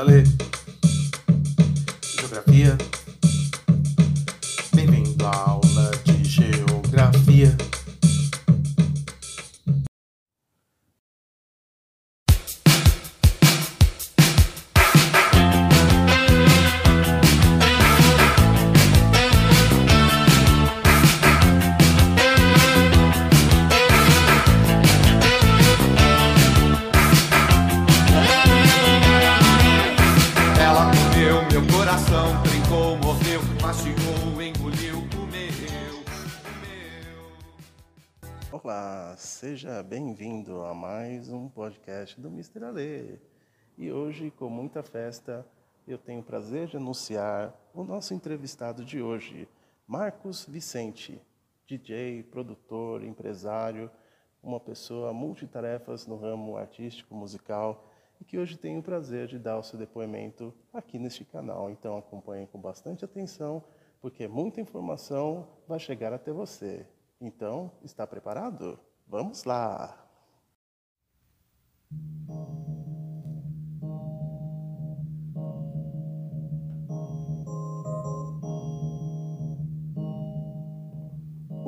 Mr. Ale. Podcast do Mr. Ale. E hoje, com muita festa, eu tenho o prazer de anunciar o nosso entrevistado de hoje, Marcos Vicente, DJ, produtor, empresário, uma pessoa multitarefas no ramo artístico, musical e que hoje tem o prazer de dar o seu depoimento aqui neste canal. Então acompanhe com bastante atenção, porque muita informação vai chegar até você. Então, está preparado? Vamos lá!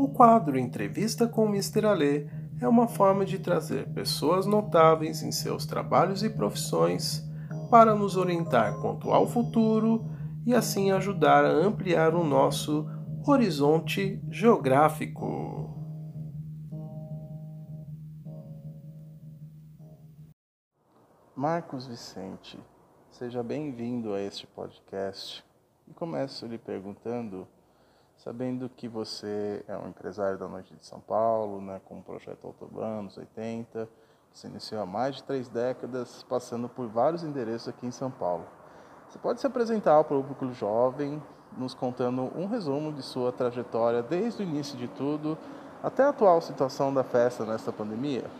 O quadro Entrevista com Mr. Alê é uma forma de trazer pessoas notáveis em seus trabalhos e profissões para nos orientar quanto ao futuro e assim ajudar a ampliar o nosso horizonte geográfico. Marcos Vicente, seja bem-vindo a este podcast. E começo lhe perguntando, sabendo que você é um empresário da noite de São Paulo, né, com o projeto Autobanos 80, que se iniciou há mais de três décadas, passando por vários endereços aqui em São Paulo. Você pode se apresentar ao público jovem, nos contando um resumo de sua trajetória desde o início de tudo até a atual situação da festa nesta pandemia?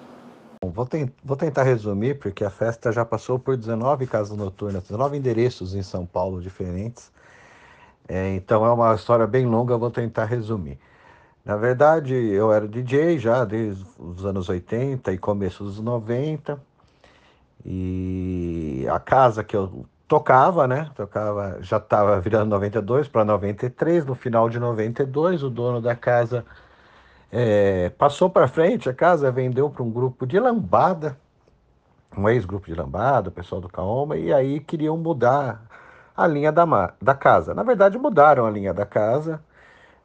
Vou, ten- vou tentar resumir, porque a festa já passou por 19 casas noturnas, 19 endereços em São Paulo diferentes. É, então é uma história bem longa, vou tentar resumir. Na verdade, eu era DJ já desde os anos 80 e começo dos 90. E a casa que eu tocava, né? Tocava, já estava virando 92 para 93. No final de 92, o dono da casa é, passou para frente a casa, vendeu para um grupo de lambada, um ex-grupo de lambada, o pessoal do Kaoma, e aí queriam mudar a linha da, da casa. Na verdade, mudaram a linha da casa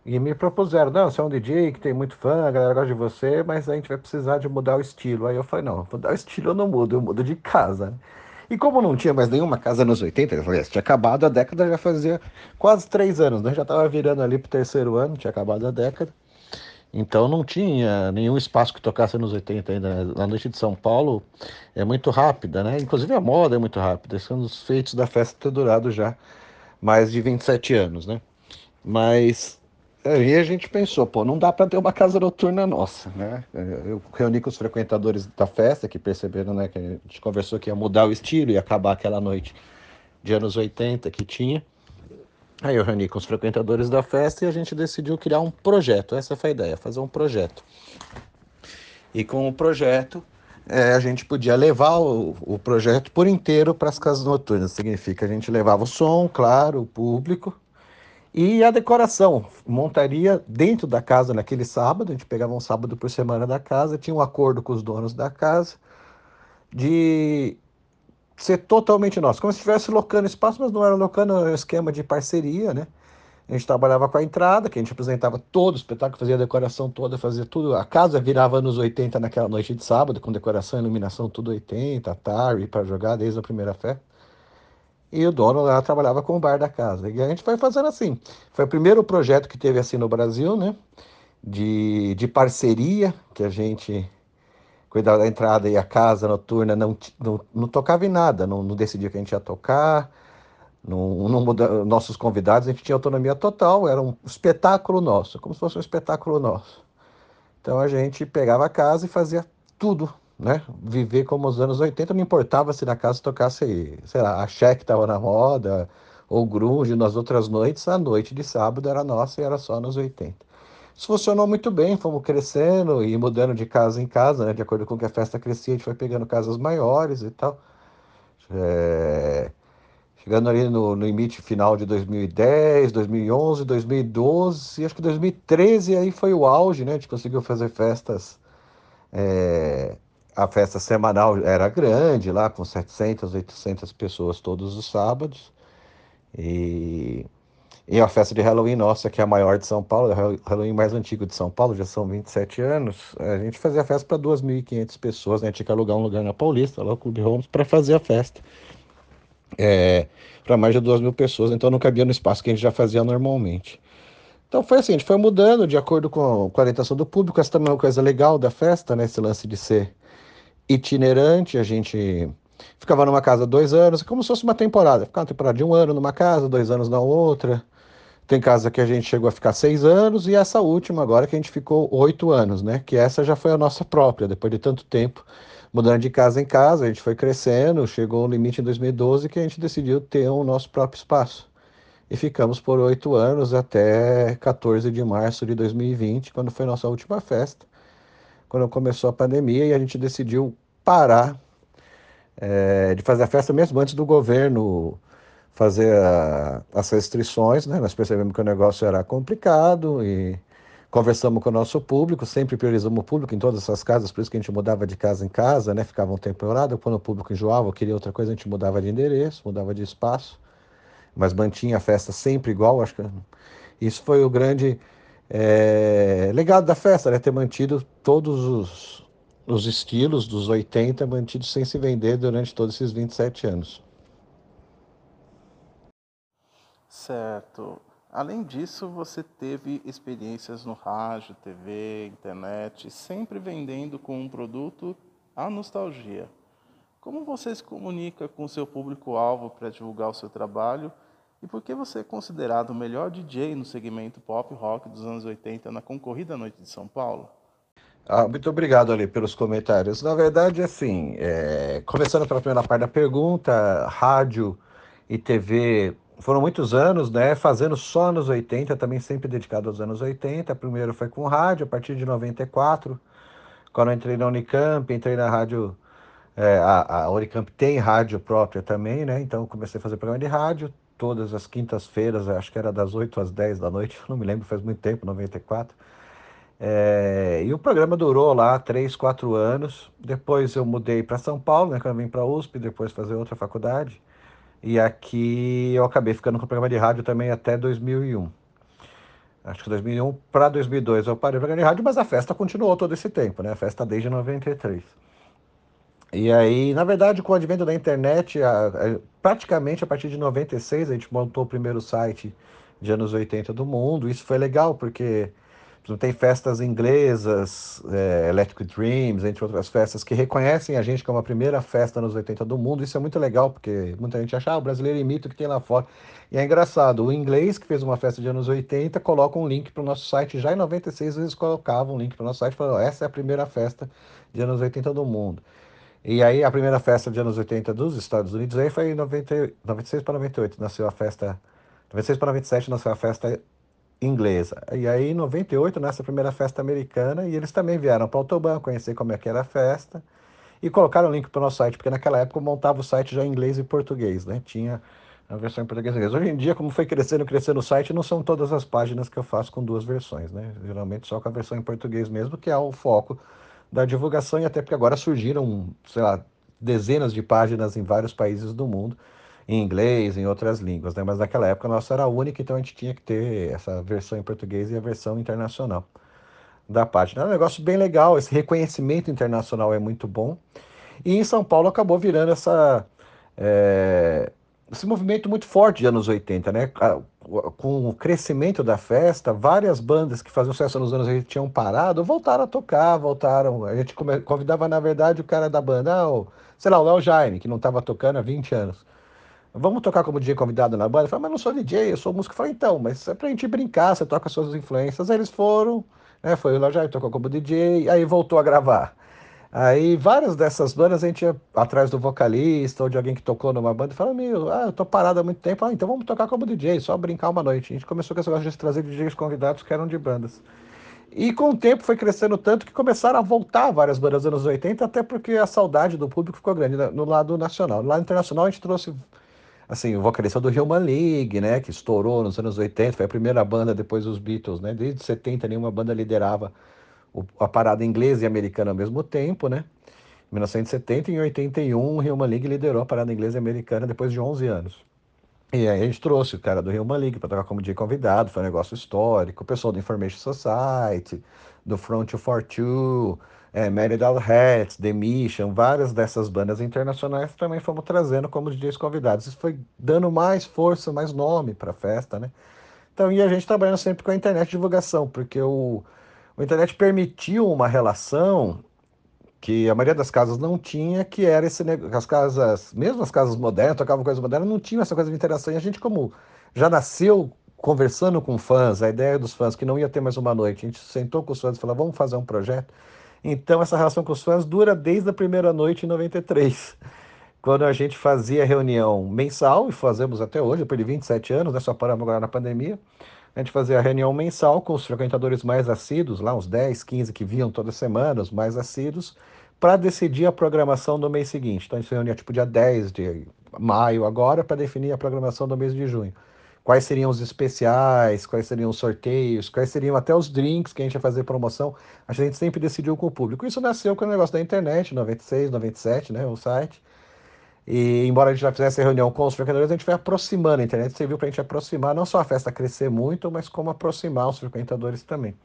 e me propuseram: não, você é um DJ que tem muito fã, a galera gosta de você, mas a gente vai precisar de mudar o estilo. Aí eu falei: não, mudar o estilo eu não mudo, eu mudo de casa. E como não tinha mais nenhuma casa nos 80, eu falei, tinha acabado a década, já fazia quase três anos, né? Já estava virando ali pro terceiro ano, tinha acabado a década. Então não tinha nenhum espaço que tocasse nos 80 ainda. né? A noite de São Paulo é muito rápida, né? Inclusive a moda é muito rápida. São os feitos da festa ter durado já mais de 27 anos, né? Mas aí a gente pensou, pô, não dá para ter uma casa noturna nossa, né? Eu reuni com os frequentadores da festa que perceberam, né, que a gente conversou que ia mudar o estilo e acabar aquela noite de anos 80 que tinha. Aí eu reuni com os frequentadores da festa e a gente decidiu criar um projeto. Essa foi a ideia, fazer um projeto. E com o projeto, eh, a gente podia levar o, o projeto por inteiro para as casas noturnas. Significa a gente levava o som, claro, o público e a decoração. Montaria dentro da casa naquele sábado. A gente pegava um sábado por semana da casa, tinha um acordo com os donos da casa de ser totalmente nosso, como se estivesse locando espaço, mas não era locando, era um esquema de parceria, né? A gente trabalhava com a entrada, que a gente apresentava todo o espetáculo, fazia a decoração toda, fazia tudo. A casa virava anos 80 naquela noite de sábado, com decoração, iluminação, tudo 80, Atari para jogar desde a primeira festa. E o dono lá trabalhava com o bar da casa. E a gente foi fazendo assim. Foi o primeiro projeto que teve assim no Brasil, né? De, de parceria, que a gente da entrada e a casa noturna não, não, não tocava em nada, não, não decidia que a gente ia tocar, não, não nossos convidados, a gente tinha autonomia total, era um espetáculo nosso, como se fosse um espetáculo nosso. Então a gente pegava a casa e fazia tudo, né? Viver como os anos 80, não importava se na casa tocasse, sei lá, a que estava na moda, ou grunge nas outras noites, a noite de sábado era nossa e era só nos 80. Isso funcionou muito bem, fomos crescendo e mudando de casa em casa, né? De acordo com que a festa crescia, a gente foi pegando casas maiores e tal. É, chegando ali no, no limite final de 2010, 2011, 2012, acho que 2013 aí foi o auge, né? A gente conseguiu fazer festas, é, a festa semanal era grande lá, com 700, 800 pessoas todos os sábados, e, e a festa de Halloween nossa, que é a maior de São Paulo, o Halloween mais antigo de São Paulo, já são 27 anos, a gente fazia a festa para 2.500 pessoas, né? Tinha que alugar um lugar na Paulista, lá o Clube Holmes, para fazer a festa é, para mais de duas mil pessoas, então não cabia no espaço que a gente já fazia normalmente. Então foi assim, a gente foi mudando de acordo com, com a orientação do público, essa também é uma coisa legal da festa, né? Esse lance de ser itinerante, a gente ficava numa casa dois anos, como se fosse uma temporada, ficava uma temporada de um ano numa casa, dois anos na outra. Tem casa que a gente chegou a ficar seis anos e essa última agora que a gente ficou oito anos, né? Que essa já foi a nossa própria, depois de tanto tempo mudando de casa em casa, a gente foi crescendo, chegou um limite em 2012 que a gente decidiu ter o nosso próprio espaço. E ficamos por oito anos até 14 de março de 2020, quando foi nossa última festa, quando começou a pandemia e a gente decidiu parar é, de fazer a festa mesmo antes do governo fazer a, as restrições, né? Nós percebemos que o negócio era complicado e Conversamos com o nosso público, sempre priorizamos o público em todas essas casas, por isso que a gente mudava de casa em casa, né? Ficava um temporada, quando o público enjoava, queria outra coisa, a gente mudava de endereço, mudava de espaço, mas mantinha a festa sempre igual, acho que isso foi o grande é, legado da festa, né? Ter mantido todos os, os estilos dos 80 mantidos sem se vender durante todos esses 27 anos. Certo. Além disso, você teve experiências no rádio, TV, internet, sempre vendendo com um produto a nostalgia. Como você se comunica com seu público-alvo para divulgar o seu trabalho e por que você é considerado o melhor DJ no segmento pop rock dos anos 80 na concorrida Noite de São Paulo? Ah, muito obrigado ali pelos comentários. Na verdade, assim, é... começando pela primeira parte da pergunta, rádio e TV foram muitos anos, né, fazendo só anos 80, também sempre dedicado aos anos 80. Primeiro foi com rádio, a partir de 94, quando entrei na Unicamp, entrei na rádio, é, a, a, Unicamp tem rádio própria também, né, então comecei a fazer programa de rádio, todas as quintas-feiras, acho que era das 8 às 10 da noite, não me lembro, faz muito tempo, 94. É, e o programa durou lá 3, 4 anos. Depois eu mudei para São Paulo, né, quando eu vim para USP, depois fazer outra faculdade. E aqui eu acabei ficando com o programa de rádio também até 2001. Acho que 2001 para 2002 eu parei o programa de rádio, mas a festa continuou todo esse tempo, né? A festa desde 93. E aí, na verdade, com o advento da internet, a, a, praticamente a partir de 96 a gente montou o primeiro site de anos 80 do mundo. Isso foi legal porque tem festas inglesas, é, Electric Dreams, entre outras festas, que reconhecem a gente como a primeira festa nos 80 do mundo. Isso é muito legal, porque muita gente acha, ah, o brasileiro imita o que tem lá fora. E é engraçado, o inglês, que fez uma festa de anos 80, coloca um link para o nosso site. Já em 96, eles colocavam um link para o nosso site falaram, essa é a primeira festa de anos 80 do mundo. E aí, a primeira festa de anos 80 dos Estados Unidos aí foi em 90, 96 para 98, nasceu a festa... 96 para 97 nasceu a festa inglesa. E aí, em 98, nessa primeira festa americana, e eles também vieram para o Autobahn conhecer como é que era a festa e colocaram o link para o nosso site, porque naquela época eu montava o site já em inglês e português, né? Tinha a versão em português e inglês. Hoje em dia, como foi crescendo, crescendo o site, não são todas as páginas que eu faço com duas versões, né? Geralmente só com a versão em português mesmo, que é o foco da divulgação, e até porque agora surgiram, sei lá, dezenas de páginas em vários países do mundo, em inglês, em outras línguas, né? Mas naquela época a nossa era única, então a gente tinha que ter essa versão em português e a versão internacional da página. É um negócio bem legal, esse reconhecimento internacional é muito bom. E em São Paulo acabou virando essa, é, esse movimento muito forte de anos 80, né? Com o crescimento da festa, várias bandas que faziam sucesso nos anos 80 tinham parado, voltaram a tocar, voltaram. A gente convidava, na verdade, o cara da banda, ah, o, sei lá, o Léo Jaime, que não estava tocando há 20 anos vamos tocar como DJ convidado na banda? Eu falei, mas não sou DJ, eu sou músico. Eu falei, então, mas é pra gente brincar, você toca suas influências. Aí eles foram, né? Foi o já tocou como DJ, aí voltou a gravar. Aí várias dessas bandas a gente ia atrás do vocalista ou de alguém que tocou numa banda e fala, meu, ah, eu tô parado há muito tempo, ah, então vamos tocar como DJ, só brincar uma noite. A gente começou com esse negócio de trazer DJs convidados que eram de bandas. E com o tempo foi crescendo tanto que começaram a voltar várias bandas dos anos 80, até porque a saudade do público ficou grande né, no lado nacional. No lado internacional a gente trouxe assim, o vocalista do Human League, né, que estourou nos anos 80, foi a primeira banda depois dos Beatles, né? Desde 70 nenhuma banda liderava o, a parada inglesa e americana ao mesmo tempo, né? Em 1970 e em 81 o Human League liderou a parada inglesa e americana depois de 11 anos. E aí a gente trouxe o cara do Human League para tocar como dia convidado, foi um negócio histórico, o pessoal do Information Society, do Front 242, é, Meridal Hats, The Mission, várias dessas bandas internacionais também fomos trazendo como DJs convidados. Isso foi dando mais força, mais nome para a festa, né? Então, e a gente trabalhando sempre com a internet de divulgação, porque o, o internet permitiu uma relação que a maioria das casas não tinha, que era esse as casas, mesmo as casas modernas, tocavam coisas modernas, não tinham essa coisa de interação. E a gente, como já nasceu conversando com fãs, a ideia dos fãs que não ia ter mais uma noite, a gente sentou com os fãs e falou, vamos fazer um projeto. Então essa relação com os fãs dura desde a primeira noite em 93. Quando a gente fazia reunião mensal, e fazemos até hoje, depois de 27 anos, né, só paramos agora na pandemia, a gente fazia a reunião mensal com os frequentadores mais assíduos, lá uns 10, 15 que viam toda semana, os mais assíduos, para decidir a programação do mês seguinte. Então a gente reunia tipo dia 10 de maio agora para definir a programação do mês de junho. Quais seriam os especiais, quais seriam os sorteios, quais seriam até os drinks que a gente ia fazer promoção. A gente sempre decidiu com o público. Isso nasceu com o negócio da internet, 96, 97, né, o site. E embora a gente já fizesse reunião com os frequentadores, a gente foi aproximando. A internet serviu para a gente aproximar, não só a festa crescer muito, mas como aproximar os frequentadores também.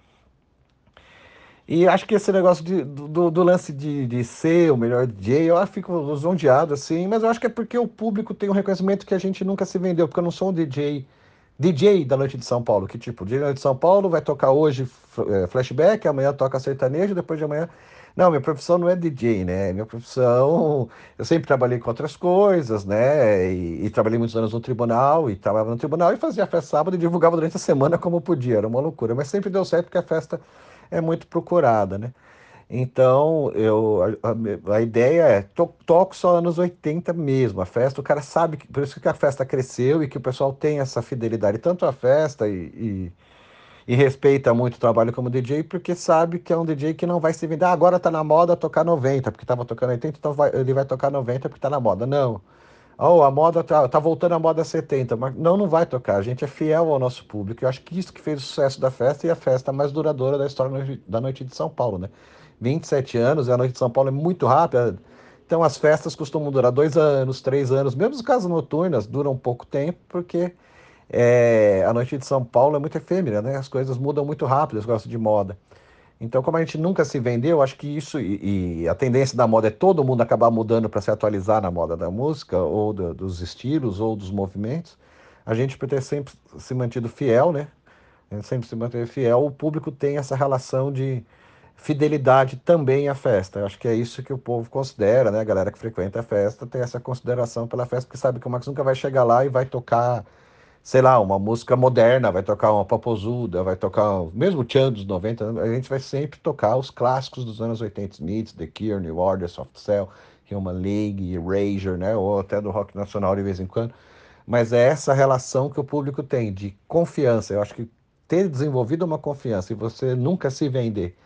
E acho que esse negócio de, do, do, lance de, de ser o melhor DJ, eu fico zondeado assim, mas eu acho que é porque o público tem um reconhecimento que a gente nunca se vendeu, porque eu não sou um DJ, DJ da Noite de São Paulo, que tipo, DJ da Noite de São Paulo vai tocar hoje é, flashback, amanhã toca sertanejo, depois de amanhã não, minha profissão não é DJ, né? Minha profissão, eu sempre trabalhei com outras coisas, né? E, e trabalhei muitos anos no tribunal, e trabalhava no tribunal e fazia festa sábado e divulgava durante a semana como podia, era uma loucura. Mas sempre deu certo porque a festa é muito procurada, né? Então, eu, a, a, ideia é, to, toco só anos 80 mesmo, a festa, o cara sabe, que, por isso que a festa cresceu e que o pessoal tem essa fidelidade, tanto à festa e, e e respeita muito o trabalho como DJ, porque sabe que é um DJ que não vai se vender. Ah, agora tá na moda tocar 90, porque tava tocando 80, então vai, ele vai tocar 90 porque tá na moda. Não. Oh, a moda tá, tá voltando a moda 70, mas não, não vai tocar. A gente é fiel ao nosso público. Eu acho que isso que fez o sucesso da festa e a festa mais duradoura da história da Noite de São Paulo, né? 27 anos, a Noite de São Paulo é muito rápida. Então as festas costumam durar dois anos, três anos, mesmo as casas noturnas duram pouco tempo, porque é, a noite de São Paulo é muito efêmera, né? As coisas mudam muito rápido, eu gosto de moda. Então, como a gente nunca se vendeu, acho que isso e, e a tendência da moda é todo mundo acabar mudando para se atualizar na moda da música, ou do, dos estilos, ou dos movimentos. A gente, por ter sempre se mantido fiel, né? sempre se manter fiel, o público tem essa relação de fidelidade também à festa. Eu acho que é isso que o povo considera, né? A galera que frequenta a festa tem essa consideração pela festa, porque sabe que o Max nunca vai chegar lá e vai tocar sei lá, uma música moderna, vai tocar uma papozuda, vai tocar mesmo Tchan dos 90, a gente vai sempre tocar os clássicos dos anos 80, Smiths, The Cure, New Order, Soft Cell, Human League, Erasure, né, ou até do rock nacional de vez em quando. Mas é essa relação que o público tem de confiança. Eu acho que ter desenvolvido uma confiança e você nunca se vender,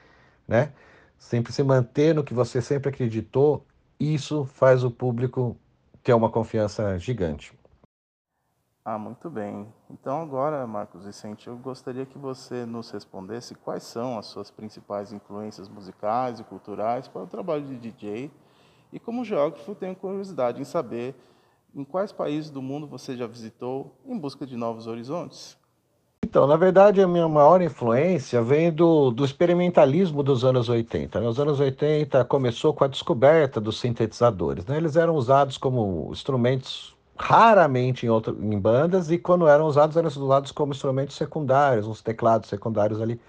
né? Sempre se manter no que você sempre acreditou, isso faz o público ter uma confiança gigante. Ah, muito bem. Então agora, Marcos Vicente, eu gostaria que você nos respondesse quais são as suas principais influências musicais e culturais para o trabalho de DJ e como geógrafo tenho curiosidade em saber em quais países do mundo você já visitou em busca de novos horizontes. Então, na verdade, a minha maior influência vem do, do experimentalismo dos anos 80. Nos anos 80 começou com a descoberta dos sintetizadores. Né? Eles eram usados como instrumentos raramente em, outro, em bandas, e quando eram usados, eram usados como instrumentos secundários, uns teclados secundários ali.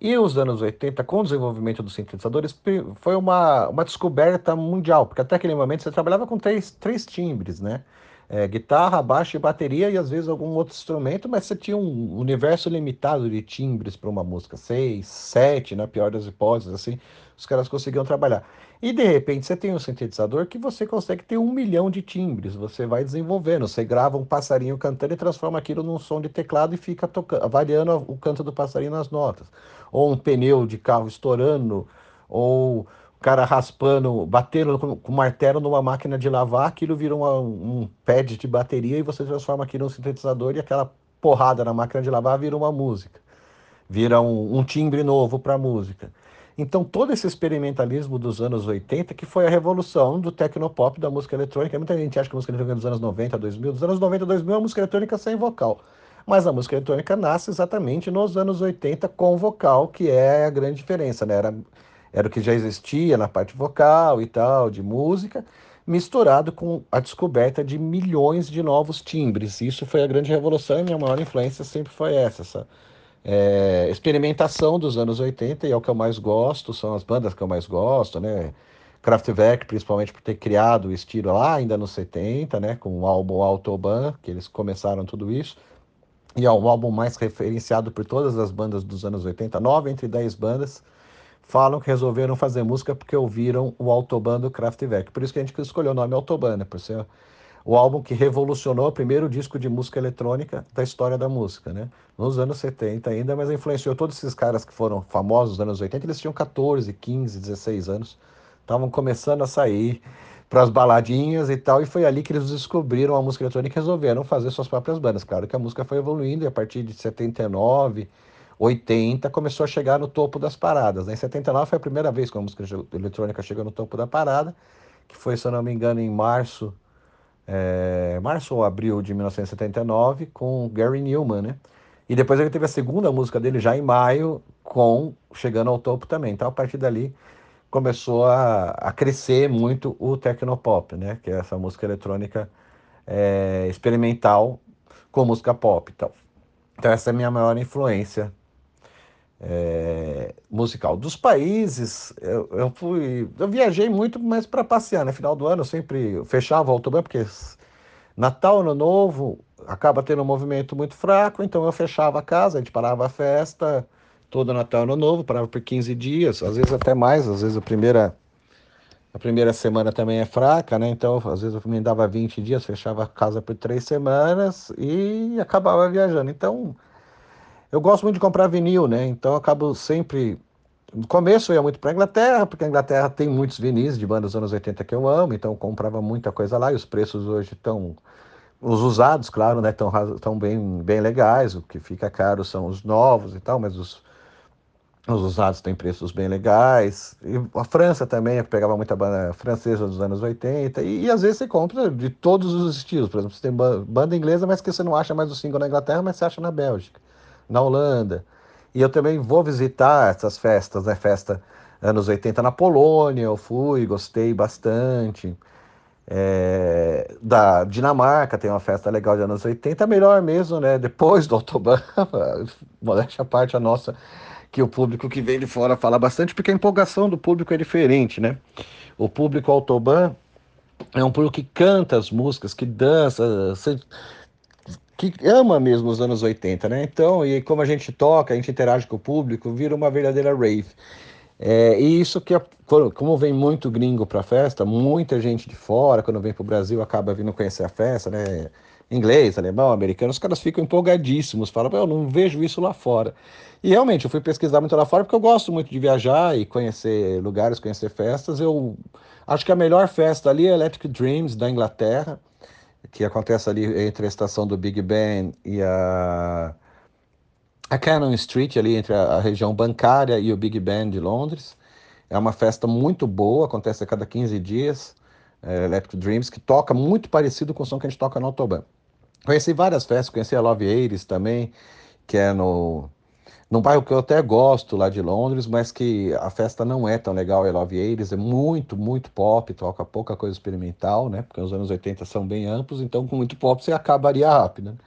E os anos 80, com o desenvolvimento dos sintetizadores, foi uma, uma descoberta mundial, porque até aquele momento você trabalhava com três, três timbres, né? É, guitarra, baixo e bateria, e às vezes algum outro instrumento, mas você tinha um universo limitado de timbres para uma música, seis, sete, na pior das hipóteses, assim, os caras conseguiam trabalhar. E de repente você tem um sintetizador que você consegue ter um milhão de timbres. Você vai desenvolvendo, você grava um passarinho cantando e transforma aquilo num som de teclado e fica tocando, variando o canto do passarinho nas notas. Ou um pneu de carro estourando, ou cara raspando, batendo com, com martelo numa máquina de lavar, aquilo vira uma, um pad de bateria e você transforma aquilo num sintetizador e aquela porrada na máquina de lavar vira uma música, vira um, um timbre novo para a música. Então, todo esse experimentalismo dos anos 80, que foi a revolução do tecnopop, da música eletrônica. Muita gente acha que a música eletrônica é dos anos 90, 2000. Dos anos 90, 2000 é a música eletrônica sem vocal. Mas a música eletrônica nasce exatamente nos anos 80 com vocal, que é a grande diferença, né? Era, era o que já existia na parte vocal e tal, de música, misturado com a descoberta de milhões de novos timbres. Isso foi a grande revolução e minha maior influência sempre foi essa, essa é, experimentação dos anos 80 e é o que eu mais gosto, são as bandas que eu mais gosto, né? Kraftwerk, principalmente por ter criado o estilo lá ainda nos 70, né? Com o álbum Autobahn, que eles começaram tudo isso. E é o álbum mais referenciado por todas as bandas dos anos 80, nove entre dez bandas falam que resolveram fazer música porque ouviram o Autobahn do Kraftwerk. Por isso que a gente escolheu o nome Autobahn, né? Por ser o álbum que revolucionou o primeiro disco de música eletrônica da história da música, né? Nos anos 70 ainda, mas influenciou todos esses caras que foram famosos nos anos 80, eles tinham 14, 15, 16 anos, estavam começando a sair para as baladinhas e tal, e foi ali que eles descobriram a música eletrônica e resolveram fazer suas próprias bandas. Claro que a música foi evoluindo e a partir de 79, 80 começou a chegar no topo das paradas. Né? Em 79 foi a primeira vez que a música eletrônica chegou no topo da parada, que foi, se eu não me engano, em março é, março ou abril de 1979 com Gary Newman, né? E depois ele teve a segunda música dele já em maio, com chegando ao topo também. Então a partir dali começou a, a crescer muito o Tecnopop, né? Que é essa música eletrônica é, experimental com música pop. Então. então essa é a minha maior influência é, musical. Dos países, eu, eu, fui. Eu viajei muito, mas para passear. No né? final do ano eu sempre fechava o autobahn, porque Natal, Ano Novo, acaba tendo um movimento muito fraco, então eu fechava a casa, a gente parava a festa, todo Natal, Ano Novo, parava por 15 dias, às vezes até mais, às vezes a primeira. A primeira semana também é fraca, né? Então, às vezes eu me dava 20 dias, fechava a casa por três semanas e acabava viajando. Então, eu gosto muito de comprar vinil, né? Então eu acabo sempre. No começo eu ia muito para a Inglaterra, porque a Inglaterra tem muitos vinis de bandas dos anos 80 que eu amo, então eu comprava muita coisa lá e os preços hoje estão. Os usados, claro, né? Estão bem, bem legais. O que fica caro são os novos e tal, mas os, os usados têm preços bem legais. E a França também, eu pegava muita banda francesa dos anos 80. E, e, às vezes você compra de todos os estilos. Por exemplo, você tem banda inglesa, mas que você não acha mais o single na Inglaterra, mas você acha na Bélgica na Holanda. E eu também vou visitar essas festas, né? Festa anos 80 na Polônia, eu fui, gostei bastante. É, da Dinamarca tem uma festa legal de anos 80, melhor mesmo, né? Depois do Autobahn, modéstia a parte a nossa, que o público que vem de fora fala bastante, porque a empolgação do público é diferente, né? O público Autobahn é um público que canta as músicas, que dança, que ama mesmo os anos 80, né? Então, e como a gente toca, a gente interage com o público, vira uma verdadeira rave. É, e isso que, como vem muito gringo para festa, muita gente de fora, quando vem para o Brasil, acaba vindo conhecer a festa, né? Inglês, alemão, americano, os caras ficam empolgadíssimos, falam, eu não vejo isso lá fora. E realmente, eu fui pesquisar muito lá fora porque eu gosto muito de viajar e conhecer lugares, conhecer festas. Eu acho que a melhor festa ali é Electric Dreams, da Inglaterra que acontece ali entre a estação do Big Ben e a, a Cannon Street, ali entre a, a região bancária e o Big Ben de Londres. É uma festa muito boa, acontece a cada 15 dias, é, Electric Dreams, que toca muito parecido com o som que a gente toca no Autobahn. Conheci várias festas, conheci a Love Aires também, que é no, num bairro que eu até gosto lá de Londres, mas que a festa não é tão legal, é Love Aires, é muito, muito pop, toca pouca coisa experimental, né? Porque os anos 80 são bem amplos, então com muito pop você acabaria rápido. Né?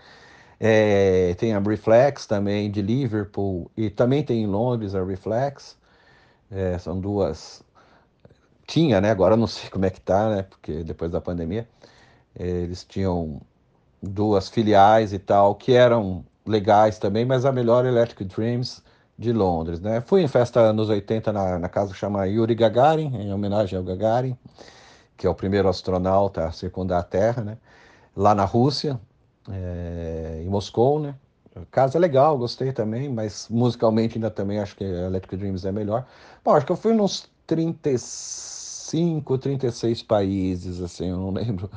É, tem a Reflex também de Liverpool, e também tem em Londres a Reflex, é, são duas. Tinha, né? Agora não sei como é que tá, né? Porque depois da pandemia, eles tinham duas filiais e tal, que eram legais também, mas a melhor Electric Dreams de Londres, né? Fui em festa anos 80 na, na casa que chama Yuri Gagarin, em homenagem ao Gagarin, que é o primeiro astronauta a circundar a Terra, né? Lá na Rússia, é, em Moscou, né? Casa é legal, gostei também, mas musicalmente ainda também acho que Electric Dreams é melhor. Bom, acho que eu fui nos 35, 36 países, assim, eu não lembro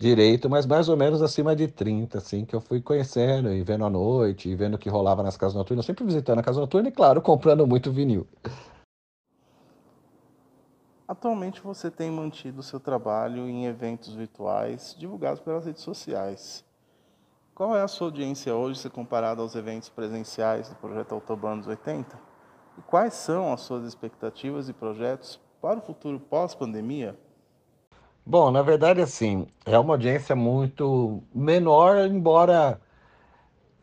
direito, mas mais ou menos acima de 30, assim, que eu fui conhecendo e vendo à noite, e vendo o que rolava nas casas noturnas, sempre visitando a casa noturna e, claro, comprando muito vinil. Atualmente você tem mantido seu trabalho em eventos virtuais divulgados pelas redes sociais. Qual é a sua audiência hoje se comparada aos eventos presenciais do projeto Autobahn 80? E quais são as suas expectativas e projetos para o futuro pós-pandemia? Bom, na verdade, assim, é uma audiência muito menor, embora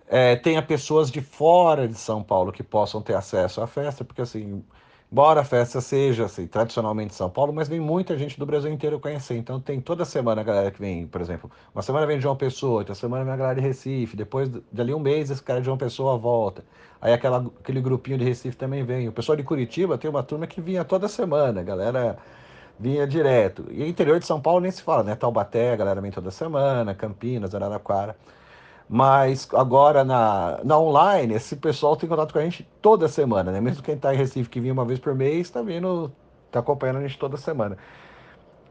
é, tenha pessoas de fora de São Paulo que possam ter acesso à festa, porque assim, embora a festa seja assim, tradicionalmente São Paulo, mas vem muita gente do Brasil inteiro conhecer. Então tem toda semana a galera que vem, por exemplo, uma semana vem de João Pessoa, outra semana vem a galera de Recife, depois de ali um mês esse cara de João Pessoa volta. Aí aquela, aquele grupinho de Recife também vem. O pessoal de Curitiba tem uma turma que vinha toda semana, a galera vinha direto. E interior de São Paulo nem se fala, né? Taubaté, a galera vem toda semana, Campinas, Araraquara. Mas agora na, na online, esse pessoal tem contato com a gente toda semana, né? Mesmo quem está em Recife, que vinha uma vez por mês, está vindo, está acompanhando a gente toda semana.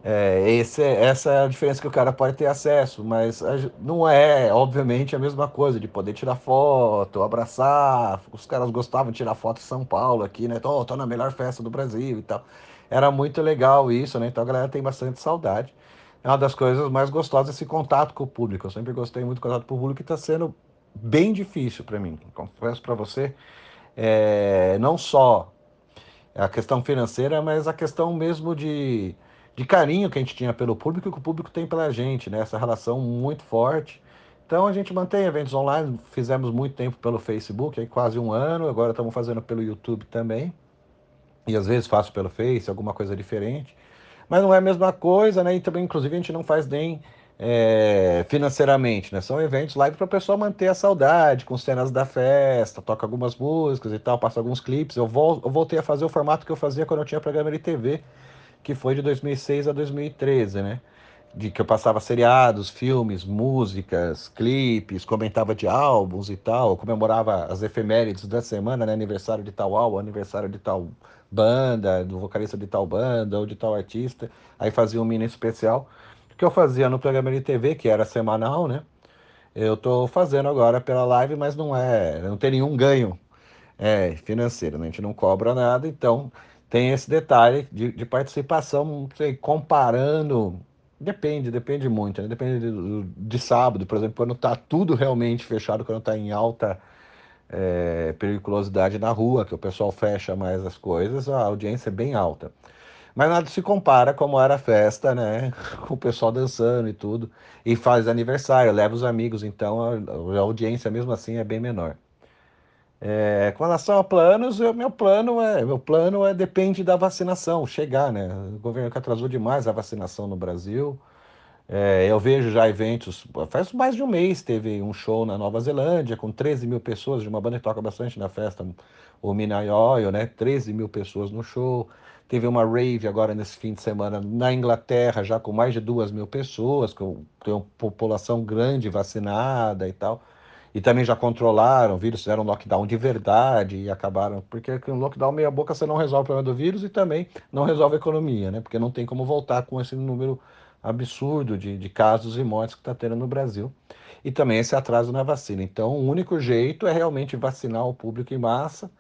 É, esse, essa é a diferença que o cara pode ter acesso, mas não é, obviamente, a mesma coisa de poder tirar foto, abraçar. Os caras gostavam de tirar foto em São Paulo aqui, né? Tô, tô na melhor festa do Brasil e tal. Era muito legal isso, né? Então a galera tem bastante saudade. É uma das coisas mais gostosas esse contato com o público. Eu sempre gostei muito do contato com o público e está sendo bem difícil para mim. Confesso para você, é, não só a questão financeira, mas a questão mesmo de, de carinho que a gente tinha pelo público e que o público tem pela gente, né? Essa relação muito forte. Então a gente mantém eventos online, fizemos muito tempo pelo Facebook, aí quase um ano, agora estamos fazendo pelo YouTube também. E às vezes faço pelo Face, alguma coisa diferente. Mas não é a mesma coisa, né? E também, inclusive, a gente não faz nem é, financeiramente, né? São eventos live para o pessoal manter a saudade, com cenas da festa, toca algumas músicas e tal, passa alguns clipes. Eu, vol eu voltei a fazer o formato que eu fazia quando eu tinha programa de TV, que foi de 2006 a 2013, né? De que eu passava seriados, filmes, músicas, clipes, comentava de álbuns e tal, comemorava as efemérides da semana, né? Aniversário de tal álbum, aniversário de tal banda, do vocalista de tal banda ou de tal artista. Aí fazia um mini especial que eu fazia no programa de TV, que era semanal, né? Eu estou fazendo agora pela live, mas não é, não tem nenhum ganho é, financeiro, né? a gente não cobra nada, então tem esse detalhe de, de participação, sei, comparando, depende, depende muito, né? depende de, de, sábado, por exemplo, quando está tudo realmente fechado, quando está em alta é, periculosidade na rua, que o pessoal fecha mais as coisas, a audiência é bem alta. Mas nada se compara como era a festa, né? Com o pessoal dançando e tudo. E faz aniversário, leva os amigos, então a, a audiência mesmo assim é bem menor. É, com relação a planos, eu, meu plano é meu plano é depende da vacinação chegar, né? O governo que atrasou demais a vacinação no Brasil. É, eu vejo já eventos, faz mais de um mês teve um show na Nova Zelândia com 13 mil pessoas, de uma banda que toca bastante na festa, o Midnight Oil, né? 13 mil pessoas no show. Teve uma rave agora nesse fim de semana na Inglaterra, já com mais de duas mil pessoas, com, uma população grande vacinada e tal. E também já controlaram o vírus, fizeram um lockdown de verdade e acabaram. Porque com um lockdown meia boca você não resolve o problema do vírus e também não resolve a economia, né? Porque não tem como voltar com esse número absurdo de, de casos e mortes que está tendo no Brasil. E também esse atraso na vacina. Então, o único jeito é realmente vacinar o público em massa.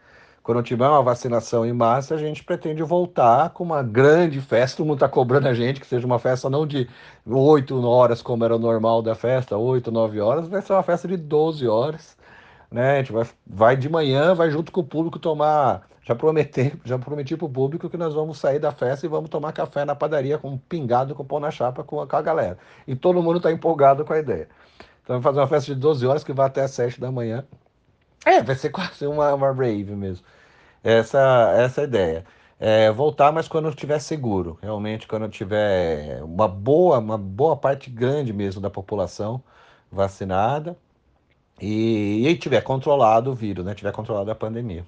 Quando tiver uma vacinação em massa, a gente pretende voltar com uma grande festa. Todo mundo está cobrando a gente que seja uma festa não de 8 horas, como era o normal da festa, 8, 9 horas, vai ser uma festa de 12 horas. Né? A gente vai, vai de manhã, vai junto com o público tomar já prometi, já prometi para o público que nós vamos sair da festa e vamos tomar café na padaria com um pingado com pão na chapa com a, com a galera. E todo mundo está empolgado com a ideia. Então vamos fazer uma festa de 12 horas que vai até as 7 da manhã. É, vai ser quase uma, uma rave mesmo. Essa, essa é ideia. É, voltar, mas quando estiver seguro. Realmente, quando tiver uma boa, uma boa parte grande mesmo da população vacinada e, e tiver controlado o vírus, né? Tiver controlado a pandemia.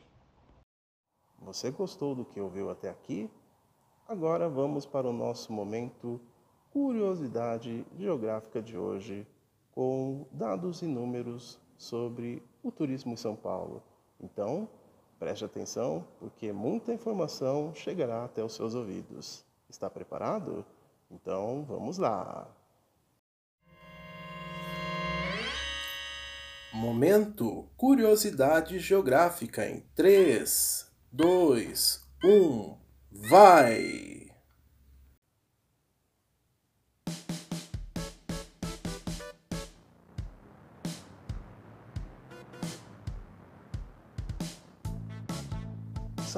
Você gostou do que ouviu até aqui? Agora vamos para o nosso momento curiosidade geográfica de hoje, com dados e números sobre o turismo em São Paulo. Então, preste atenção, porque muita informação chegará até os seus ouvidos. Está preparado? Então, vamos lá! Momento Curiosidade Geográfica em 3, 2, 1, vai!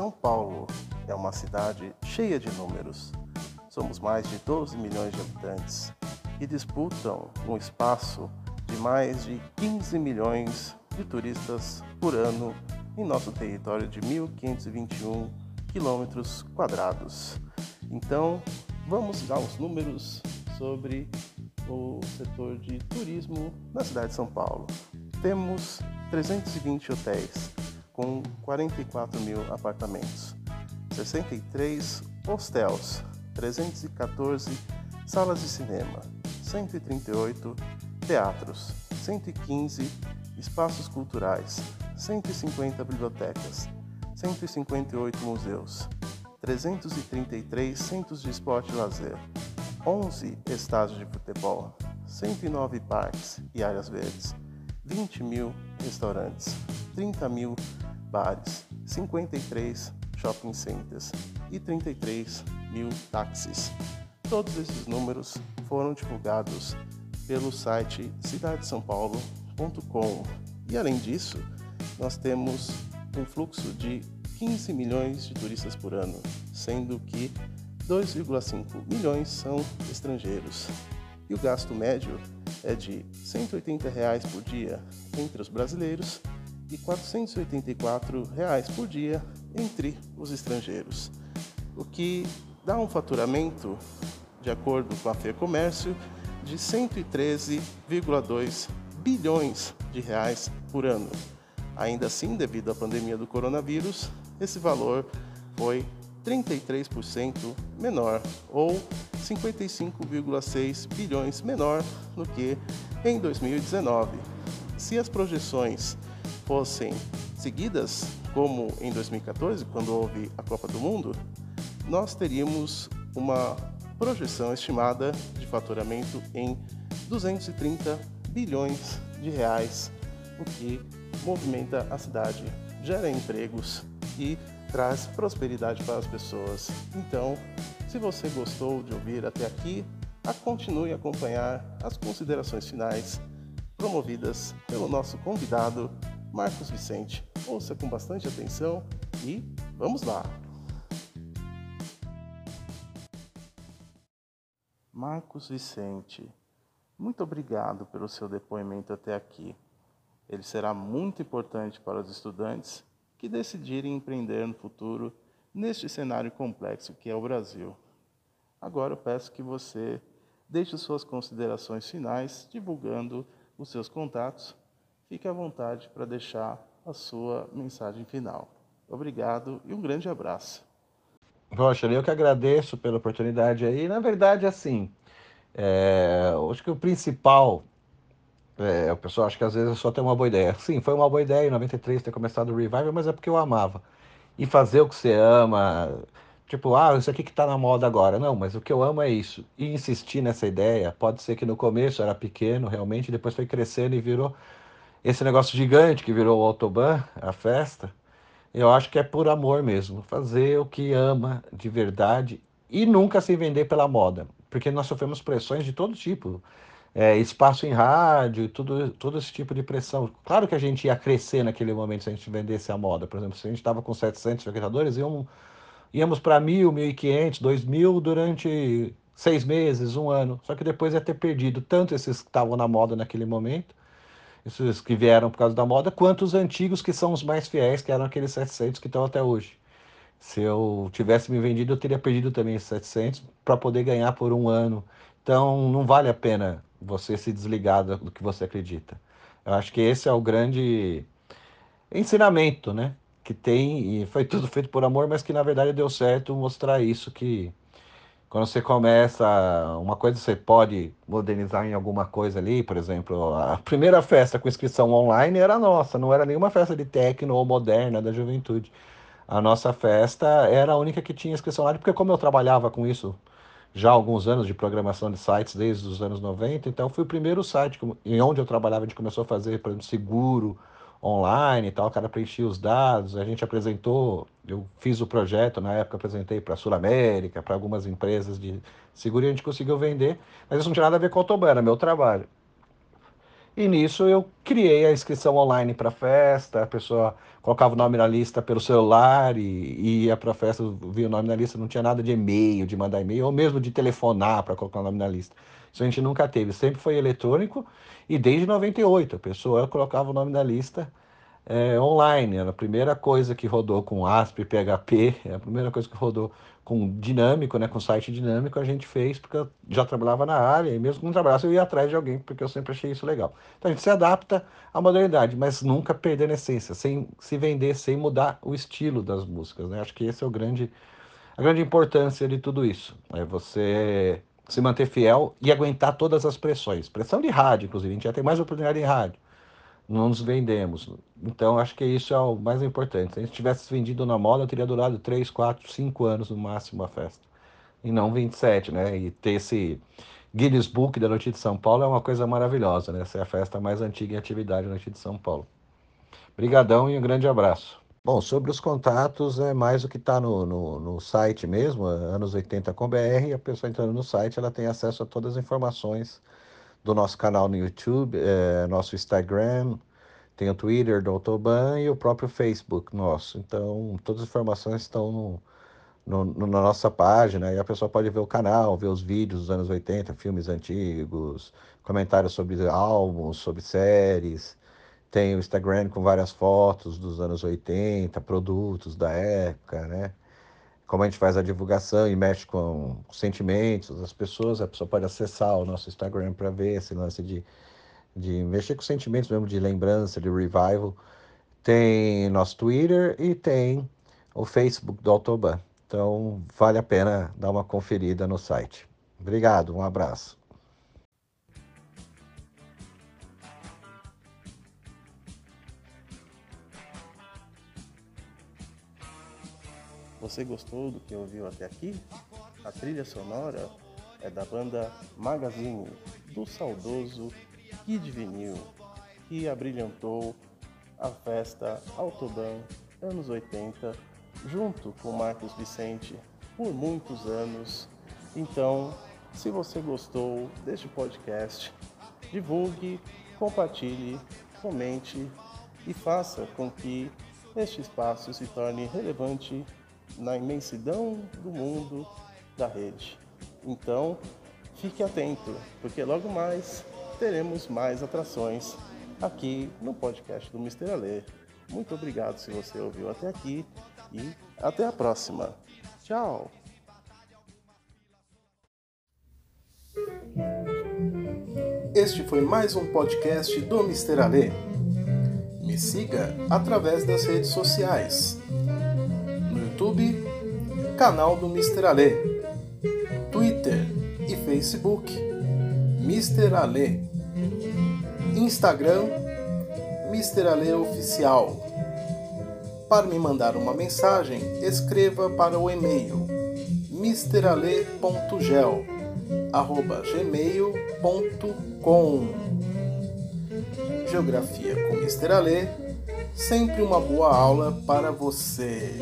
São Paulo é uma cidade cheia de números. Somos mais de 12 milhões de habitantes e disputam um espaço de mais de 15 milhões de turistas por ano em nosso território de 1.521 quilômetros quadrados. Então, vamos dar os números sobre o setor de turismo na cidade de São Paulo. Temos 320 hotéis, com 44 mil apartamentos, 63 hostels, 314 salas de cinema, 138 teatros, 115 espaços culturais, 150 bibliotecas, 158 museus, 333 centros de esporte e lazer, 11 estádios de futebol, 109 parques e áreas verdes, 20 mil restaurantes, 30 mil bares, 53 shopping centers e 33 mil táxis. Todos esses números foram divulgados pelo site cidadesaopaulo.com. E além disso, nós temos um fluxo de 15 milhões de turistas por ano, sendo que 2,5 milhões são estrangeiros. E o gasto médio é de 180 reais por dia entre os brasileiros e 484 reais por dia entre os estrangeiros, o que dá um faturamento, de acordo com a FEComércio, de 113,2 bilhões de reais por ano. Ainda assim, devido à pandemia do coronavírus, esse valor foi 33% menor, ou 55,6 bilhões menor do que em 2019. Se as projeções fossem seguidas, como em 2014, quando houve a Copa do Mundo, nós teríamos uma projeção estimada de faturamento em 230 bilhões de reais, o que movimenta a cidade, gera empregos e traz prosperidade para as pessoas. Então, se você gostou de ouvir até aqui, continue a acompanhar as considerações finais promovidas pelo nosso convidado Marcos Vicente. Ouça com bastante atenção e vamos lá! Marcos Vicente, muito obrigado pelo seu depoimento até aqui. Ele será muito importante para os estudantes que decidirem empreender no futuro neste cenário complexo que é o Brasil. Agora eu peço que você deixe suas considerações finais divulgando os seus contatos fique à vontade para deixar a sua mensagem final. Obrigado e um grande abraço. Rocha, eu que agradeço pela oportunidade aí. Na verdade, assim, é, acho que o principal, é, o pessoal acha que às vezes só tem uma boa ideia. Sim, foi uma boa ideia em 93 ter começado o Revival, mas é porque eu amava. E fazer o que você ama, tipo, ah, isso aqui que tá na moda agora. Não, mas o que eu amo é isso. E insistir nessa ideia, pode ser que no começo era pequeno, realmente, depois foi crescendo e virou esse negócio gigante que virou o Autobahn, a festa, eu acho que é por amor mesmo. Fazer o que ama de verdade e nunca se vender pela moda. Porque nós sofremos pressões de todo tipo. É, espaço em rádio, tudo, todo esse tipo de pressão. Claro que a gente ia crescer naquele momento se a gente vendesse a moda. Por exemplo, se a gente estava com 700 frequentadores, íamos, íamos para 1.000, 1.500, 2.000 durante seis meses, um ano. Só que depois ia ter perdido tanto esses que estavam na moda naquele momento, esses que vieram por causa da moda, quanto os antigos que são os mais fiéis, que eram aqueles 700 que estão até hoje. Se eu tivesse me vendido, eu teria perdido também esses 700 para poder ganhar por um ano. Então, não vale a pena você se desligar do que você acredita. Eu acho que esse é o grande ensinamento, né? Que tem, e foi tudo feito por amor, mas que na verdade deu certo mostrar isso, que, Quando você começa, uma coisa você pode modernizar em alguma coisa ali, por exemplo, a primeira festa com inscrição online era nossa, não era nenhuma festa de techno ou moderna da juventude. A nossa festa era a única que tinha inscrição online, porque como eu trabalhava com isso já há alguns anos de programação de sites desde os anos 90, então foi o primeiro site em onde eu trabalhava, a gente começou a fazer, por exemplo, seguro, online e tal, o cara preenchia os dados, a gente apresentou, eu fiz o projeto, na época apresentei para a Sul América, para algumas empresas de seguro e a gente conseguiu vender, mas isso não tinha nada a ver com o Autoban, era meu trabalho. E nisso eu criei a inscrição online para a festa, a pessoa colocava o nome na lista pelo celular e, e ia para a festa, via o nome na lista, não tinha nada de e-mail, de mandar e-mail, ou mesmo de telefonar para colocar o nome na lista. Isso a gente nunca teve, sempre foi eletrônico e desde 98 a pessoa colocava o nome na lista é, online. Era a primeira coisa que rodou com ASP, PHP, é a primeira coisa que rodou com dinâmico, né, com site dinâmico, a gente fez porque eu já trabalhava na área e mesmo que não trabalhasse eu ia atrás de alguém porque eu sempre achei isso legal. Então a gente se adapta à modernidade, mas nunca perder a essência, sem se vender, sem mudar o estilo das músicas. Né? Acho que esse é o grande, a grande importância de tudo isso. É você se manter fiel e aguentar todas as pressões. Pressão de rádio, inclusive, a gente já tem mais oportunidade em rádio. Não nos vendemos. Então, acho que isso é o mais importante. Se a gente tivesse vendido na moda, teria durado 3, 4, 5 anos no máximo a festa. E não 27, né? E ter esse Guinness Book da Noite de São Paulo é uma coisa maravilhosa, né? Essa é a festa mais antiga em atividade da Noite de São Paulo. Obrigadão e um grande abraço. Bom, sobre os contatos, é mais o que está no, no, no, site mesmo, anos80com.br. A pessoa entrando no site, ela tem acesso a todas as informações do nosso canal no YouTube, é, nosso Instagram, tem o Twitter do Autoban e o próprio Facebook nosso. Então, todas as informações estão no, no, na nossa página e a pessoa pode ver o canal, ver os vídeos dos anos 80, filmes antigos, comentários sobre álbuns, sobre séries. Tem o Instagram com várias fotos dos anos 80, produtos da época, né? Como a gente faz a divulgação e mexe com sentimentos das pessoas, a pessoa pode acessar o nosso Instagram para ver esse lance de, de mexer com sentimentos mesmo, de lembrança, de revival. Tem nosso Twitter e tem o Facebook do Autoban. Então, vale a pena dar uma conferida no site. Obrigado, um abraço. Você gostou do que ouviu até aqui? A trilha sonora é da banda Magazine, do saudoso Kid Vinil, que abrilhantou a festa Autoban anos 80, junto com Marcos Vicente, por muitos anos. Então, se você gostou deste podcast, divulgue, compartilhe, comente e faça com que este espaço se torne relevante na imensidão do mundo da rede. Então, fique atento, porque logo mais teremos mais atrações aqui no podcast do Mr. Alê. Muito obrigado se você ouviu até aqui e até a próxima. Tchau! Este foi mais um podcast do Mr. Alê. Me siga através das redes sociais YouTube, canal do Mr. Ale, Twitter e Facebook, Mr. Ale, Instagram, Mr. Ale Oficial. Para me mandar uma mensagem, escreva para o e-mail mrale.gel@gmail.com. Geografia com Mr. Ale, sempre uma boa aula para você.